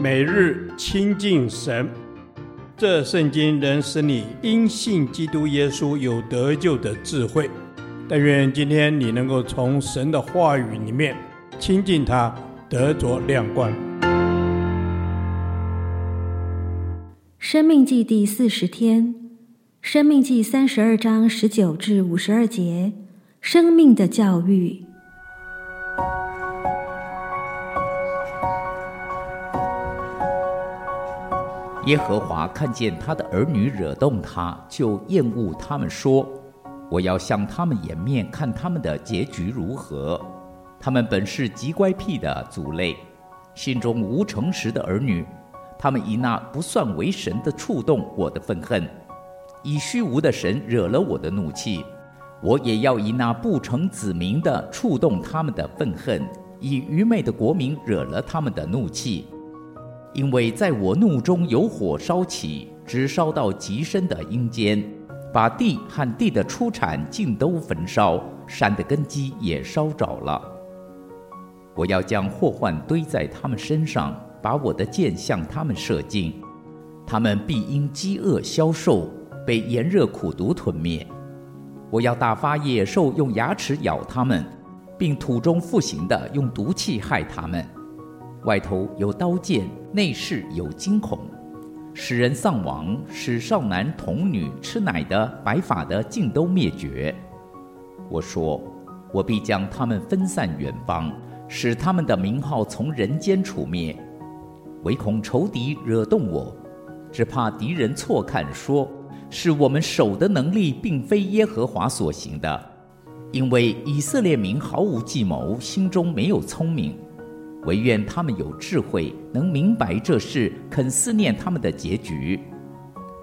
每日亲近神，这圣经能使你因信基督耶稣有得救的智慧。但愿今天你能够从神的话语里面亲近他，得着亮光。生命记第四十天，生命记三十二章十九至五十二节，生命的教育。耶和华看见他的儿女惹动他，就厌恶他们，说：“我要向他们掩面，看他们的结局如何。他们本是极乖僻的族类，心中无诚实的儿女。他们以那不算为神的触动我的愤恨，以虚无的神惹了我的怒气。我也要以那不成子民的触动他们的愤恨，以愚昧的国民惹了他们的怒气。”因为在我怒中有火烧起，直烧到极深的阴间，把地和地的出产尽都焚烧，山的根基也烧着了。我要将祸患堆在他们身上，把我的箭向他们射进，他们必因饥饿消瘦，被炎热苦毒吞灭。我要打发野兽用牙齿咬他们，并土中复行的用毒气害他们。外头有刀剑，内室有惊恐，使人丧亡，使少男童女、吃奶的、白发的尽都灭绝。我说，我必将他们分散远方，使他们的名号从人间除灭。唯恐仇敌惹动我，只怕敌人错看说，是我们手的能力，并非耶和华所行的。因为以色列民毫无计谋，心中没有聪明。惟愿他们有智慧，能明白这事，肯思念他们的结局。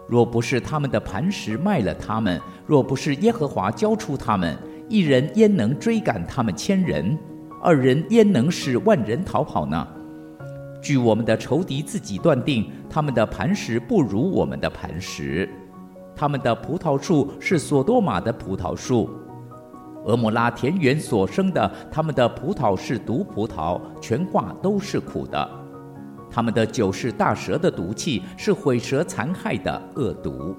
若不是他们的磐石卖了他们，若不是耶和华交出他们，一人焉能追赶他们千人？二人焉能使万人逃跑呢？据我们的仇敌自己断定，他们的磐石不如我们的磐石，他们的葡萄树是所多玛的葡萄树。俄摩拉田园所生的，他们的葡萄是毒葡萄，全挂都是苦的。他们的酒是大蛇的毒气，是毁蛇残害的恶毒。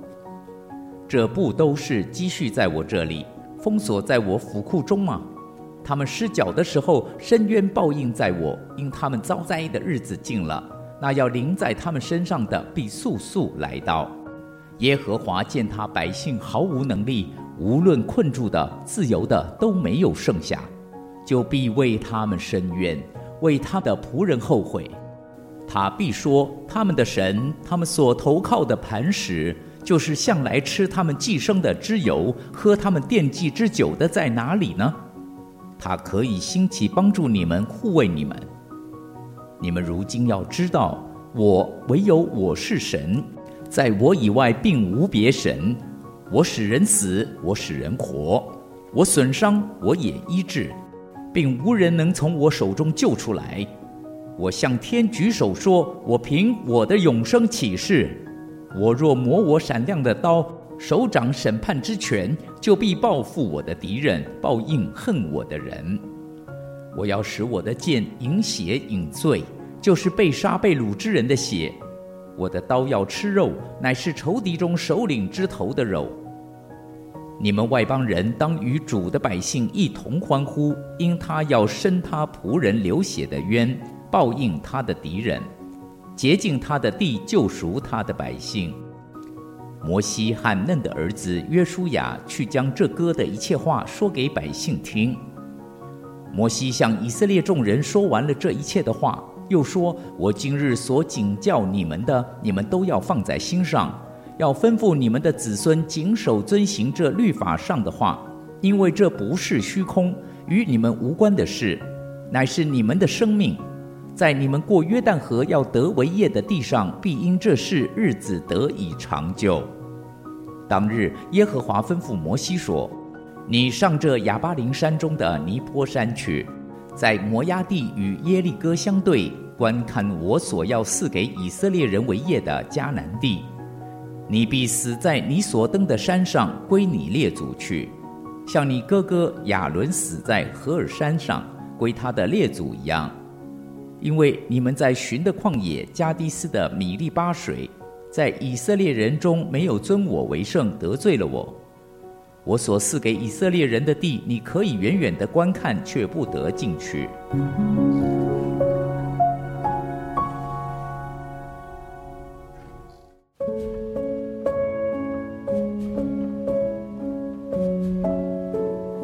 这不都是积蓄在我这里，封锁在我府库中吗？他们失脚的时候，深渊报应在我，因他们遭灾的日子近了，那要临在他们身上的必速速来到。耶和华见他百姓毫无能力。无论困住的、自由的都没有剩下，就必为他们伸冤，为他的仆人后悔。他必说：他们的神，他们所投靠的磐石，就是向来吃他们寄生的脂油、喝他们奠祭之酒的，在哪里呢？他可以兴起帮助你们，护卫你们。你们如今要知道，我唯有我是神，在我以外并无别神。我使人死，我使人活；我损伤，我也医治，并无人能从我手中救出来。我向天举手说：“我凭我的永生起誓，我若磨我闪亮的刀，手掌审判之权，就必报复我的敌人，报应恨我的人。我要使我的剑饮血饮醉，就是被杀被掳之人的血。我的刀要吃肉，乃是仇敌中首领之头的肉。”你们外邦人当与主的百姓一同欢呼，因他要伸他仆人流血的冤，报应他的敌人，洁净他的地，救赎他的百姓。摩西和嫩的儿子约书亚去将这歌的一切话说给百姓听。摩西向以色列众人说完了这一切的话，又说：“我今日所警教你们的，你们都要放在心上。”要吩咐你们的子孙谨守遵行这律法上的话，因为这不是虚空，与你们无关的事，乃是你们的生命。在你们过约旦河要得为业的地上，必因这事日子得以长久。当日，耶和华吩咐摩西说：“你上这亚巴琳山中的尼坡山去，在摩押地与耶利哥相对，观看我所要赐给以色列人为业的迦南地。你必死在你所登的山上，归你列祖去，像你哥哥亚伦死在何尔山上，归他的列祖一样。因为你们在寻的旷野加低斯的米利巴水，在以色列人中没有尊我为圣，得罪了我。我所赐给以色列人的地，你可以远远的观看，却不得进去。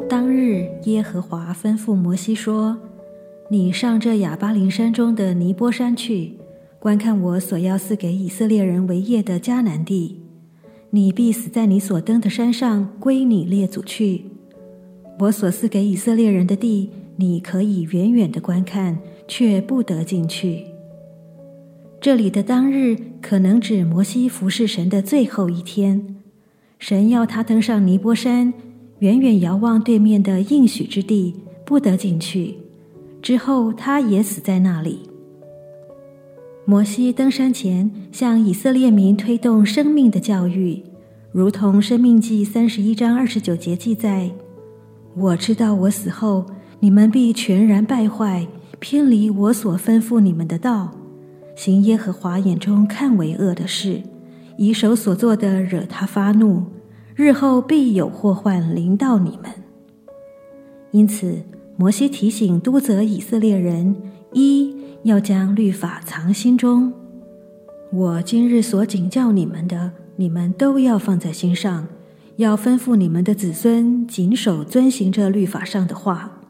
当日，耶和华吩咐摩西说：“你上这亚巴林山中的尼波山去，观看我所要赐给以色列人为业的迦南地。”你必死在你所登的山上，归你列祖去。我所赐给以色列人的地，你可以远远的观看，却不得进去。这里的当日，可能指摩西服侍神的最后一天。神要他登上尼波山，远远遥望对面的应许之地，不得进去。之后，他也死在那里。摩西登山前，向以色列民推动生命的教育，如同《生命记》三十一章二十九节记载：“我知道我死后，你们必全然败坏，偏离我所吩咐你们的道，行耶和华眼中看为恶的事，以手所做的惹他发怒，日后必有祸患临到你们。”因此，摩西提醒督责以色列人：一。要将律法藏心中，我今日所警教你们的，你们都要放在心上，要吩咐你们的子孙谨守遵行这律法上的话。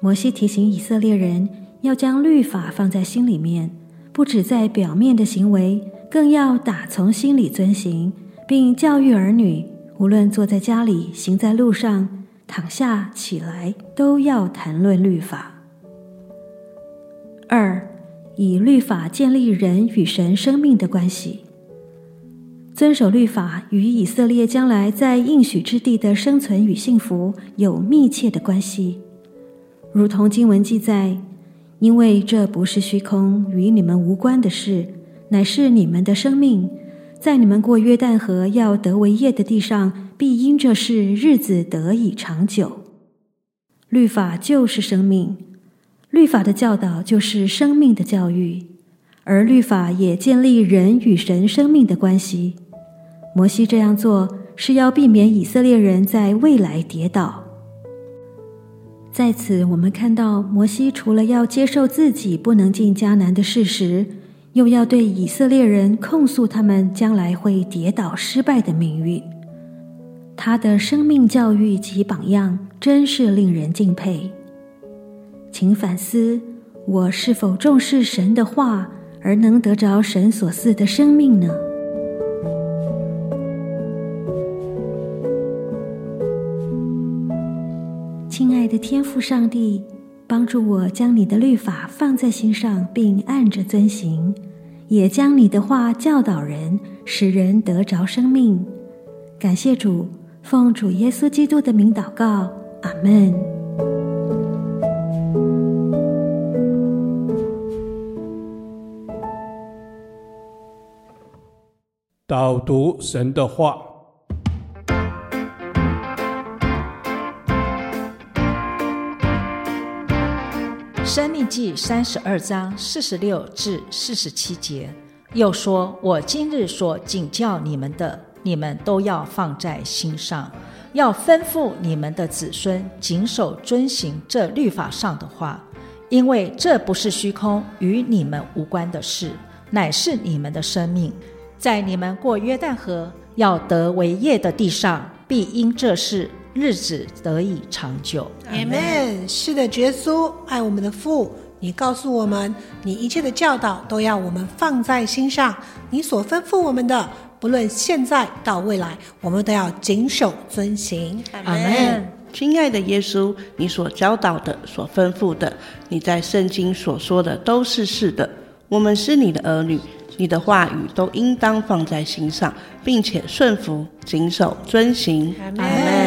摩西提醒以色列人要将律法放在心里面，不只在表面的行为，更要打从心里遵行，并教育儿女，无论坐在家里、行在路上、躺下起来，都要谈论律法。二，以律法建立人与神生命的关系。遵守律法与以色列将来在应许之地的生存与幸福有密切的关系。如同经文记载，因为这不是虚空，与你们无关的事，乃是你们的生命，在你们过约旦河要得为业的地上，必因这事日子得以长久。律法就是生命。律法的教导就是生命的教育，而律法也建立人与神生命的关系。摩西这样做是要避免以色列人在未来跌倒。在此，我们看到摩西除了要接受自己不能进迦南的事实，又要对以色列人控诉他们将来会跌倒失败的命运。他的生命教育及榜样真是令人敬佩。请反思，我是否重视神的话，而能得着神所赐的生命呢？亲爱的天父上帝，帮助我将你的律法放在心上，并按着遵行，也将你的话教导人，使人得着生命。感谢主，奉主耶稣基督的名祷告，阿门。导读神的话，《生命记》三十二章四十六至四十七节，又说：“我今日所警教你们的，你们都要放在心上，要吩咐你们的子孙谨守遵行这律法上的话，因为这不是虚空，与你们无关的事，乃是你们的生命。”在你们过约旦河要得为业的地上，必因这事日子得以长久。Amen。是的，耶稣爱我们的父，你告诉我们，你一切的教导都要我们放在心上。你所吩咐我们的，不论现在到未来，我们都要谨守遵行。阿门。亲爱的耶稣，你所教导的、所吩咐的，你在圣经所说的都是是的。我们是你的儿女。你的话语都应当放在心上，并且顺服、谨守、遵行。阿门。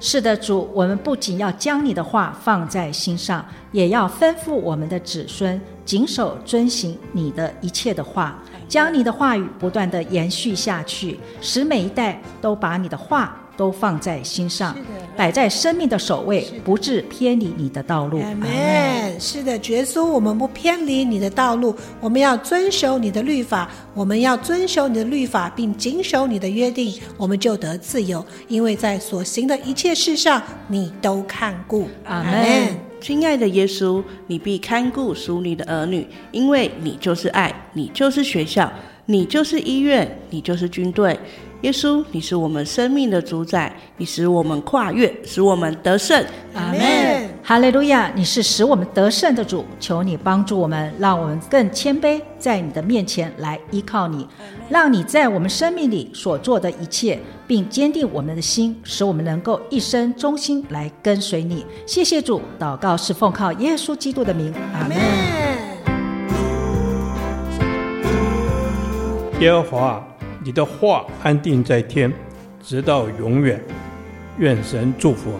是的，主，我们不仅要将你的话放在心上，也要吩咐我们的子孙谨守遵行你的一切的话，将你的话语不断的延续下去，使每一代都把你的话。都放在心上，摆在生命的首位，不致偏离你的道路。阿门。是的，耶稣，我们不偏离你的道路，我们要遵守你的律法，我们要遵守你的律法，并谨守你的约定，我们就得自由。因为在所行的一切事上，你都看顾。阿门。亲爱的耶稣，你必看顾属你的儿女，因为你就是爱，你就是学校，你就是医院，你就是军队。耶稣，你是我们生命的主宰，你使我们跨越，使我们得胜。阿门。哈利路亚！你是使我们得胜的主，求你帮助我们，让我们更谦卑，在你的面前来依靠你，让你在我们生命里所做的一切，并坚定我们的心，使我们能够一生忠心来跟随你。谢谢主，祷告是奉靠耶稣基督的名。阿门。耶和华。你的话安定在天直到永远。愿神祝福